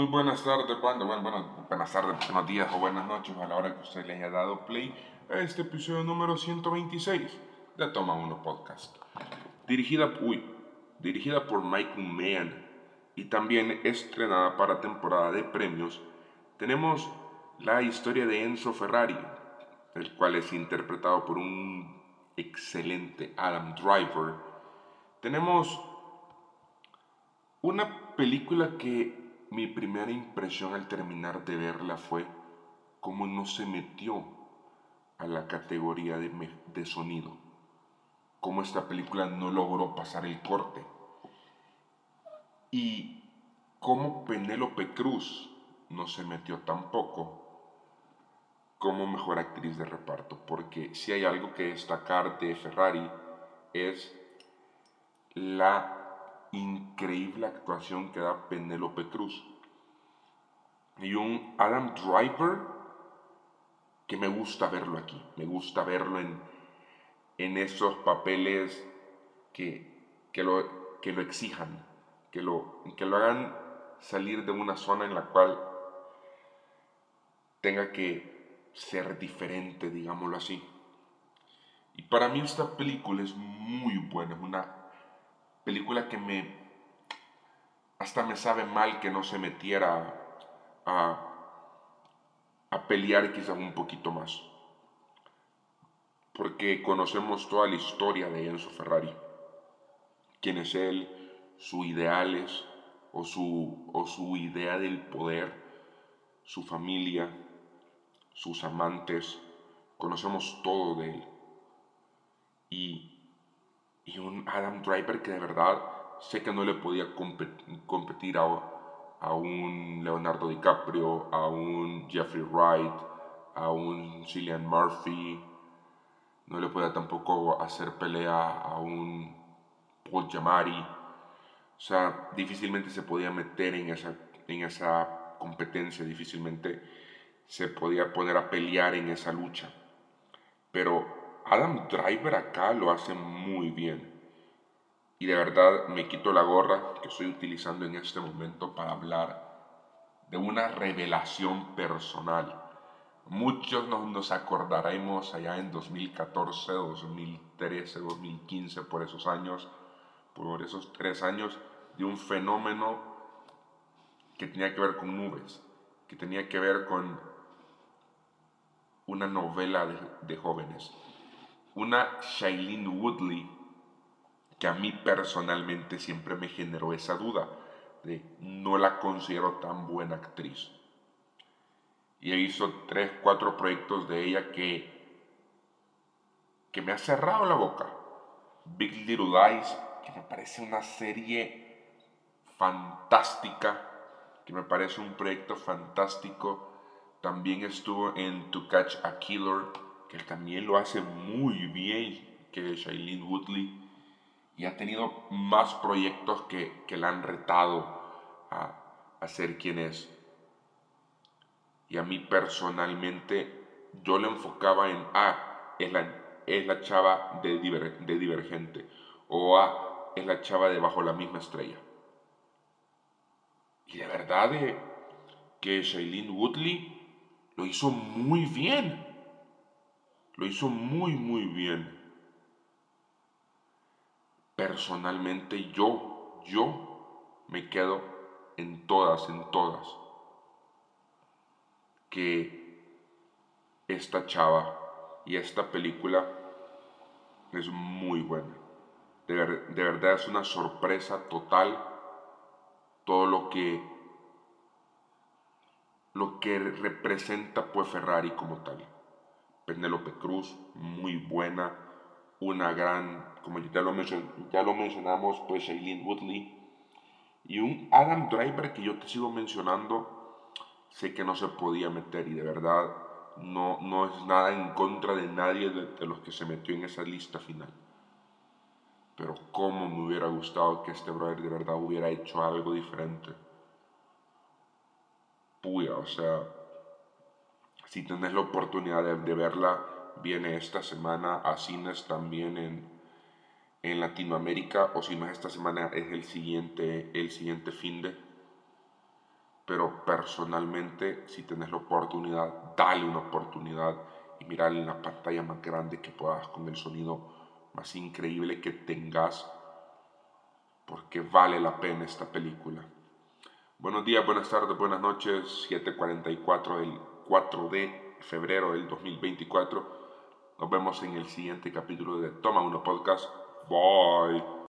Muy buenas tardes, banda. Bueno, bueno, buenas tardes, buenos días o buenas noches a la hora que usted le haya dado play a este episodio número 126 de Toma Uno Podcast. Dirigida, uy, dirigida por Michael Mann y también estrenada para temporada de premios, tenemos la historia de Enzo Ferrari, el cual es interpretado por un excelente Adam Driver. Tenemos una película que mi primera impresión al terminar de verla fue cómo no se metió a la categoría de, sonido, cómo esta película no logró pasar el corte. Y cómo Penélope Cruz no se metió tampoco como mejor actriz de reparto, porque si hay algo que destacar de Ferrari es la increíble actuación que da Penélope Cruz. Y un Adam Driver que me gusta verlo aquí, me gusta verlo en, en esos papeles que, que, lo, que lo exijan, que lo, que lo hagan salir de una zona en la cual tenga que ser diferente, digámoslo así. Y para mí esta película es muy buena, es una película que me hasta me sabe mal que no se metiera a, a pelear quizás un poquito más. Porque conocemos toda la historia de Enzo Ferrari. Quién es él, sus ideales o su, o su idea del poder, su familia, sus amantes. Conocemos todo de él. Y y un Adam Driver que de verdad sé que no le podía competir a, a un Leonardo DiCaprio, a un Jeffrey Wright, a un Cillian Murphy, no le podía tampoco hacer pelea a un Paul Giamatti, o sea, difícilmente se podía meter en esa, en esa competencia, difícilmente se podía poner a pelear en esa lucha. Pero Adam Driver acá lo hace muy bien. Y de verdad me quito la gorra que estoy utilizando en este momento para hablar de una revelación personal. Muchos nos, acordaremos allá en 2014, 2013, 2015, por esos años, por esos tres años, de un fenómeno que tenía que ver con nubes, que tenía que ver con una novela de jóvenes una Shailene Woodley que a mí personalmente siempre me generó esa duda de no la considero tan buena actriz. Y he visto tres, cuatro proyectos de ella que, que me ha cerrado la boca. Big Little Lies, que me parece una serie fantástica, que me parece un proyecto fantástico. También estuvo en To Catch a Killer, que también lo hace muy bien que Shailene Woodley y ha tenido más proyectos que, que la han retado a, a ser quien es. Y a mí personalmente yo le enfocaba en, ah, es la, es la chava de, de Divergente o ah, es la chava de Bajo la misma estrella. Y de verdad eh, que Shailene Woodley lo hizo muy bien. Lo hizo muy, muy bien. Personalmente yo, yo me quedo en todas, en todas. Que esta chava y esta película es muy buena. De, de, verdad es una sorpresa total todo lo que lo que representa pues Ferrari como tal. Penélope Cruz, muy buena, una gran, como ya lo, mencionamos, pues Shailene Woodley, y un Adam Driver que yo te sigo mencionando, sé que no se podía meter y de verdad no, no es nada en contra de nadie de, los que se metió en esa lista final. Pero cómo me hubiera gustado que este brother de verdad hubiera hecho algo diferente. Puya, o sea, si tienes la oportunidad de, verla, viene esta semana a cines también en, en Latinoamérica, o si no es esta semana, es el siguiente, el siguiente fin de. pero personalmente, si tenés la oportunidad, dale una oportunidad y mirar en la pantalla más grande que puedas con el sonido más increíble que tengas, porque vale la pena esta película. Buenos días, buenas tardes, buenas noches, 7.44 del 4 de febrero del 2024. Nos vemos en el siguiente capítulo de Toma Uno Podcast. Bye.